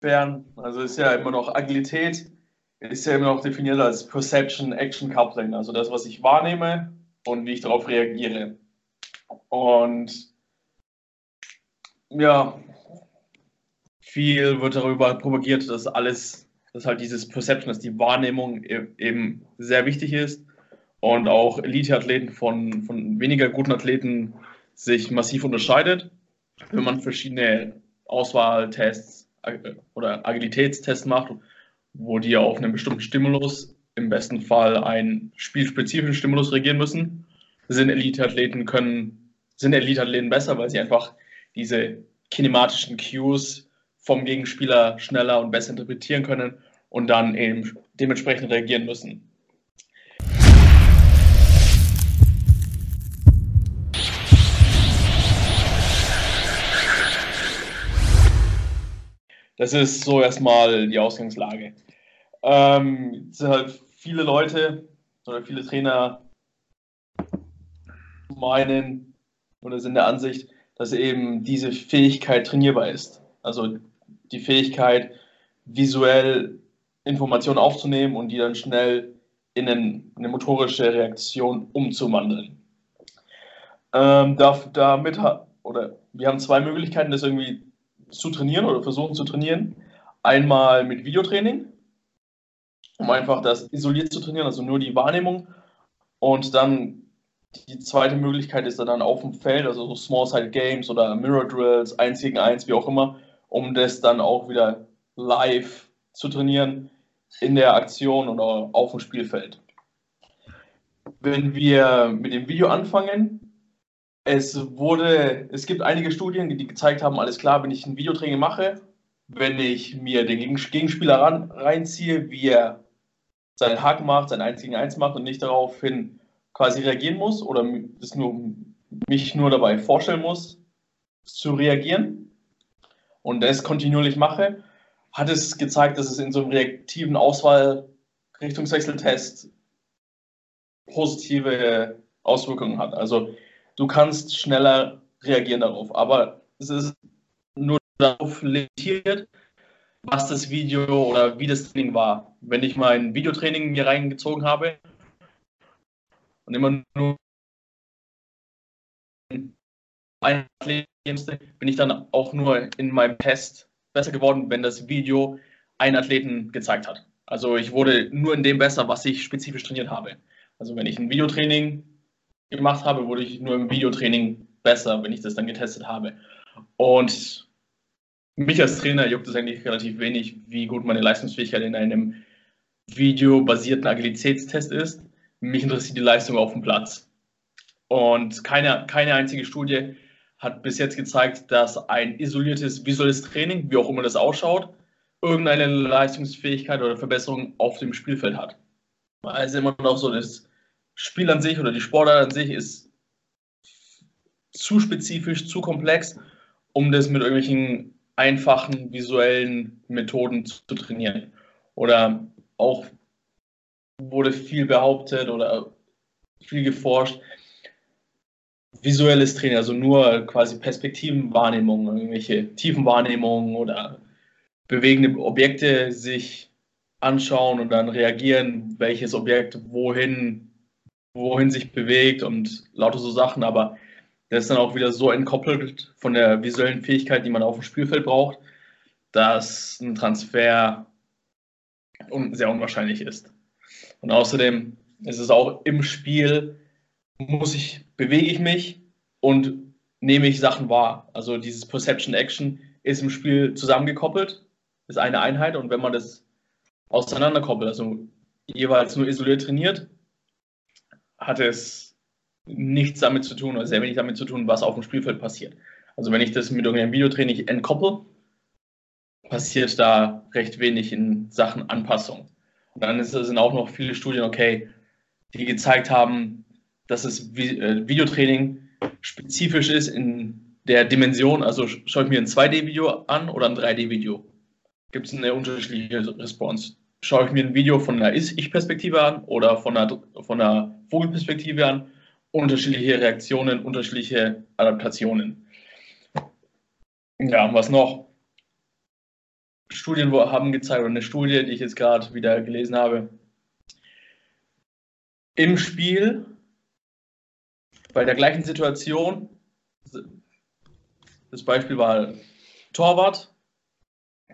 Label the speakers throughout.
Speaker 1: inwiefern, also ist ja immer noch Agilität, ist ja immer noch definiert als Perception Action Coupling, also das, was ich wahrnehme und wie ich darauf reagiere. Und ja, viel wird darüber propagiert, dass alles, dass halt dieses Perception, dass die Wahrnehmung e-, eben sehr wichtig ist und auch Elite-Athleten von, von weniger guten Athleten sich massiv unterscheidet, wenn man verschiedene Auswahltests oder Agilitätstests macht, wo die auf einen bestimmten Stimulus, im besten Fall einen spielspezifischen Stimulus reagieren müssen, sind Elite-Athleten können, sind Elite-Athleten besser, weil sie einfach diese kinematischen Cues vom Gegenspieler schneller und besser interpretieren können und dann eben dementsprechend reagieren müssen. Das ist so erstmal die Ausgangslage. Ähm, sind halt viele Leute oder viele Trainer meinen oder sind der Ansicht, dass eben diese Fähigkeit trainierbar ist. Also die Fähigkeit, visuell Informationen aufzunehmen und die dann schnell in eine motorische Reaktion umzuwandeln. Ähm, damit, oder wir haben zwei Möglichkeiten, das irgendwie zu trainieren oder versuchen zu trainieren. Einmal mit Videotraining, um einfach das isoliert zu trainieren, also nur die Wahrnehmung. Und dann die zweite Möglichkeit ist dann auf dem Feld, also so Small-Side Games oder Mirror Drills, 1 gegen 1, wie auch immer, um das dann auch wieder live zu trainieren in der Aktion oder auf dem Spielfeld. Wenn wir mit dem Video anfangen, es wurde, es gibt einige Studien, die gezeigt haben, alles klar, wenn ich ein Videotraining mache, wenn ich mir den Gegenspieler ran, reinziehe, wie er seinen Hack macht, sein 1 gegen 1 macht und nicht daraufhin quasi reagieren muss oder nur, mich nur dabei vorstellen muss, zu reagieren und das kontinuierlich mache, hat es gezeigt, dass es in so einem reaktiven Auswahl-Richtungswechseltest positive Auswirkungen hat. Also du kannst schneller reagieren darauf. Aber es ist nur darauf limitiert, was das Video oder wie das Training war. Wenn ich mein Videotraining mir reingezogen habe und immer nur ein bin ich dann auch nur in meinem Test besser geworden, wenn das Video einen Athleten gezeigt hat. Also ich wurde nur in dem besser, was ich spezifisch trainiert habe. Also wenn ich ein Videotraining gemacht habe, wurde ich nur im Videotraining besser, wenn ich das dann getestet habe. Und mich als Trainer juckt es eigentlich relativ wenig, wie gut meine Leistungsfähigkeit in einem videobasierten Agilitätstest ist. Mich interessiert die Leistung auf dem Platz. Und keine, keine einzige Studie hat bis jetzt gezeigt, dass ein isoliertes visuelles Training, wie auch immer das ausschaut, irgendeine Leistungsfähigkeit oder Verbesserung auf dem Spielfeld hat. Weil es immer noch so ist, Spiel an sich oder die Sportart an sich ist zu spezifisch, zu komplex, um das mit irgendwelchen einfachen visuellen Methoden zu, trainieren. Oder auch wurde viel behauptet oder viel geforscht. Visuelles Training, also nur quasi Perspektivenwahrnehmung, irgendwelche Tiefenwahrnehmungen oder bewegende Objekte sich anschauen und dann reagieren, welches Objekt wohin wohin sich bewegt und lauter so Sachen, aber der ist dann auch wieder so entkoppelt von der visuellen Fähigkeit, die man auf dem Spielfeld braucht, dass ein Transfer sehr unwahrscheinlich ist. Und außerdem ist es auch im Spiel, muss ich, bewege ich mich und nehme ich Sachen wahr. Also dieses Perception Action ist im Spiel zusammengekoppelt, ist eine Einheit und wenn man das auseinanderkoppelt, also jeweils nur isoliert trainiert, hat es nichts damit zu tun oder sehr wenig damit zu tun, was auf dem Spielfeld passiert. Also wenn ich das mit irgendeinem Videotraining entkoppel, passiert da recht wenig in Sachen Anpassung. Und dann sind auch noch viele Studien, okay, die gezeigt haben, dass das äh, Videotraining spezifisch ist in der Dimension, also schaue ich mir ein 2D-Video an oder ein 3D-Video, gibt es eine unterschiedliche Response schaue ich mir ein Video von einer Ich-Perspektive an oder von einer, von einer Vogelperspektive an. Unterschiedliche Reaktionen, unterschiedliche Adaptationen. Ja, was noch? Studien haben gezeigt, oder eine Studie, die ich jetzt gerade wieder gelesen habe, im Spiel, bei der gleichen Situation, das Beispiel war Torwart,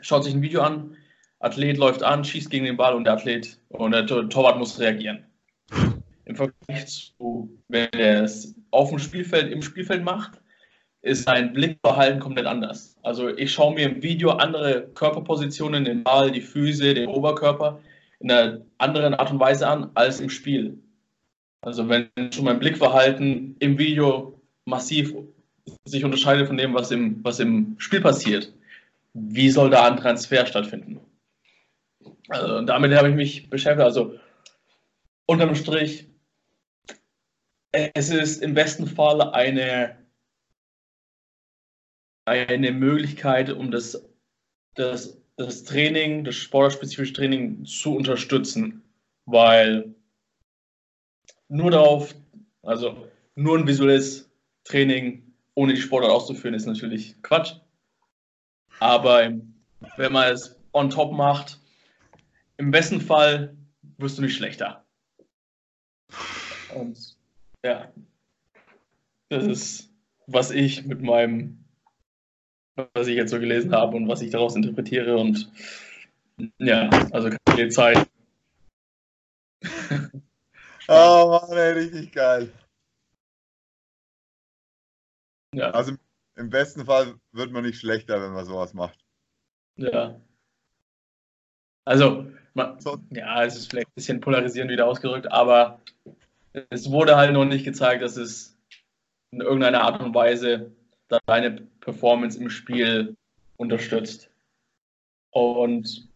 Speaker 1: schaut sich ein Video an, Athlet läuft an, schießt gegen den Ball und der Athlet und der Torwart muss reagieren. Im Vergleich zu, wenn er es auf dem Spielfeld, im Spielfeld macht, ist sein Blickverhalten komplett anders. Also ich schaue mir im Video andere Körperpositionen, den Ball, die Füße, den Oberkörper in einer anderen Art und Weise an als im Spiel. Also wenn schon mein Blickverhalten im Video massiv sich unterscheidet von dem, was im, was im Spiel passiert, wie soll da ein Transfer stattfinden? Also damit habe ich mich beschäftigt. Also unterm Strich, es ist im besten Fall eine, eine Möglichkeit, um das, das, das Training, das sportspezifische Training zu unterstützen, weil nur darauf, also nur ein visuelles Training ohne die Sportart auszuführen, ist natürlich Quatsch. Aber wenn man es on top macht, im besten Fall wirst du nicht schlechter. Und ja, das ist, was ich mit meinem, was ich jetzt so gelesen habe und was ich daraus interpretiere. Und ja, also keine Zeit.
Speaker 2: oh Mann, ey, richtig geil.
Speaker 1: Ja.
Speaker 2: Also im besten Fall wird man nicht schlechter, wenn man sowas macht.
Speaker 1: Ja. Also, man, ja, es ist vielleicht ein bisschen polarisierend wieder ausgedrückt, aber es wurde halt noch nicht gezeigt, dass es in irgendeiner Art und Weise deine Performance im Spiel unterstützt. Und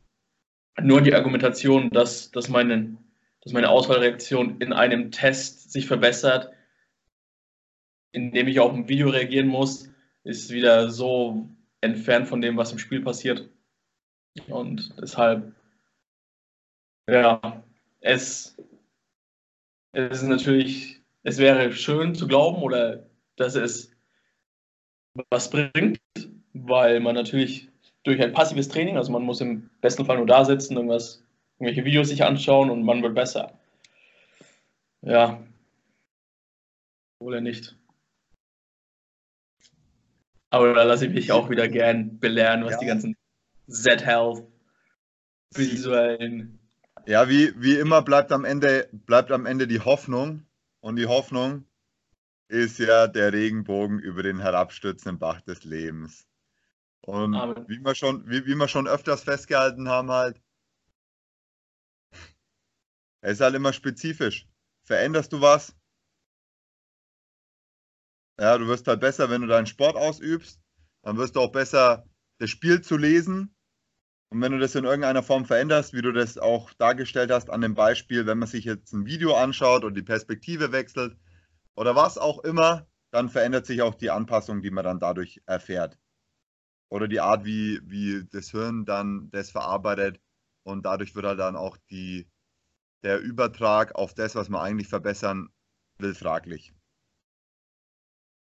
Speaker 1: nur die Argumentation, dass, dass, meine, dass meine Auswahlreaktion in einem Test sich verbessert, indem ich auf ein Video reagieren muss, ist wieder so entfernt von dem, was im Spiel passiert. Und deshalb, ja, es, es ist natürlich, es wäre schön zu glauben oder dass es was bringt, weil man natürlich durch ein passives Training, also man muss im besten Fall nur da sitzen, irgendwas, irgendwelche Videos sich anschauen und man wird besser. Ja. Oder nicht. Aber da lasse ich mich auch wieder gern belehren, was ja. die ganzen Z-Health visuellen.
Speaker 2: Ja, wie, wie immer bleibt am, Ende, bleibt am Ende die Hoffnung. Und die Hoffnung ist ja der Regenbogen über den herabstürzenden Bach des Lebens. Und wie wir, schon, wie, wie wir schon öfters festgehalten haben, halt, es ist halt immer spezifisch. Veränderst du was? Ja, du wirst halt besser, wenn du deinen Sport ausübst. Dann wirst du auch besser, das Spiel zu lesen. Und wenn du das in irgendeiner Form veränderst, wie du das auch dargestellt hast an dem Beispiel, wenn man sich jetzt ein Video anschaut und die Perspektive wechselt oder was auch immer, dann verändert sich auch die Anpassung, die man dann dadurch erfährt. Oder die Art, wie, wie das Hirn dann das verarbeitet. Und dadurch wird halt dann auch die, der Übertrag auf das, was man eigentlich verbessern will, fraglich.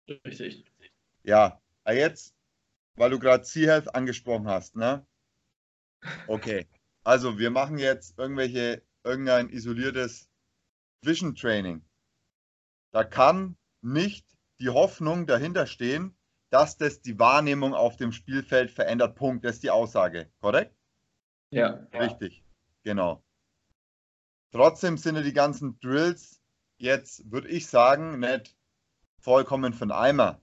Speaker 1: Richtig.
Speaker 2: Ja, jetzt, weil du gerade C-Health angesprochen hast, ne? Okay. Also, wir machen jetzt irgendwelche, irgendein isoliertes Vision Training. Da kann nicht die Hoffnung dahinter stehen, dass das die Wahrnehmung auf dem Spielfeld verändert. Punkt. Das ist die Aussage. Korrekt?
Speaker 1: Ja.
Speaker 2: Richtig. Genau. Trotzdem sind ja die ganzen Drills jetzt, würde ich sagen, nicht vollkommen von Eimer.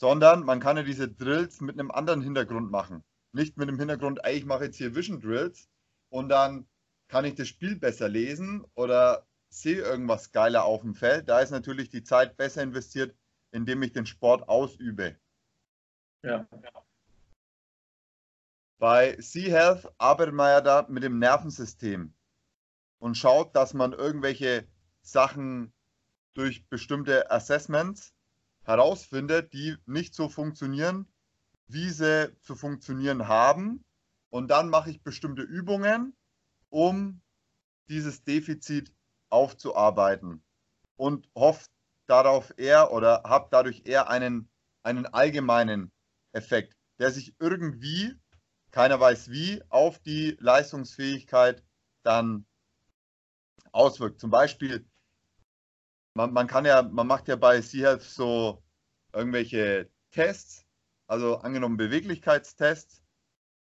Speaker 2: Sondern man kann ja diese Drills mit einem anderen Hintergrund machen. Nicht mit dem Hintergrund, ey, ich mache jetzt hier Vision Drills und dann kann ich das Spiel besser lesen oder sehe irgendwas geiler auf dem Feld. Da ist natürlich die Zeit besser investiert, indem ich den Sport ausübe.
Speaker 1: Ja.
Speaker 2: Bei Sea-Health arbeitet man ja da mit dem Nervensystem und schaut, dass man irgendwelche Sachen durch bestimmte Assessments herausfindet, die nicht so funktionieren, wie sie zu funktionieren haben. Und dann mache ich bestimmte Übungen, um dieses Defizit aufzuarbeiten und hoffe darauf eher oder habe dadurch eher einen, einen allgemeinen Effekt, der sich irgendwie keiner weiß wie, auf die Leistungsfähigkeit dann auswirkt. Zum Beispiel, man, man kann ja, man macht ja bei Seahawk so irgendwelche Tests, also angenommen Beweglichkeitstests,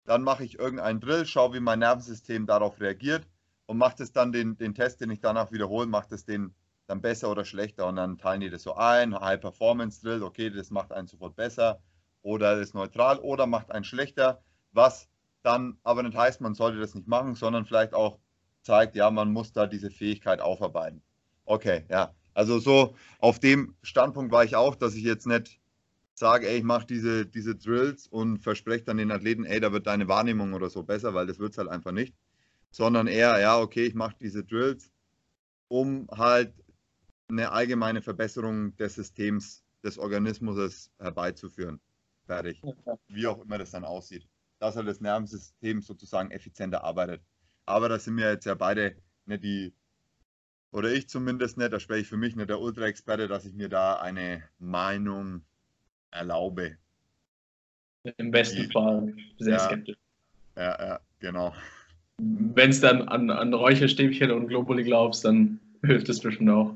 Speaker 2: dann mache ich irgendeinen Drill, schaue, wie mein Nervensystem darauf reagiert und mache es dann den, den Test, den ich danach wiederhole, macht es den dann besser oder schlechter und dann teilen die das so ein, High Performance Drill, okay, das macht einen sofort besser oder ist neutral oder macht einen schlechter, was dann aber nicht heißt, man sollte das nicht machen, sondern vielleicht auch zeigt, ja, man muss da diese Fähigkeit aufarbeiten. Okay, ja. Also so auf dem Standpunkt war ich auch, dass ich jetzt nicht sage, ey, ich mache diese, diese Drills und verspreche dann den Athleten, ey, da wird deine Wahrnehmung oder so besser, weil das wird es halt einfach nicht. Sondern eher, ja, okay, ich mache diese Drills, um halt eine allgemeine Verbesserung des Systems, des Organismus herbeizuführen. Fertig. Wie auch immer das dann aussieht. Dass halt das Nervensystem sozusagen effizienter arbeitet. Aber da sind wir jetzt ja beide nicht die, oder ich zumindest nicht, da spreche ich für mich nicht der Ultra-Experte, dass ich mir da eine Meinung erlaube.
Speaker 1: Im besten die, Fall sehr
Speaker 2: ja,
Speaker 1: skeptisch.
Speaker 2: Ja, ja, genau.
Speaker 1: Wenn es dann an, an Räucherstäbchen und Globuli glaubst, dann hilft es bestimmt auch.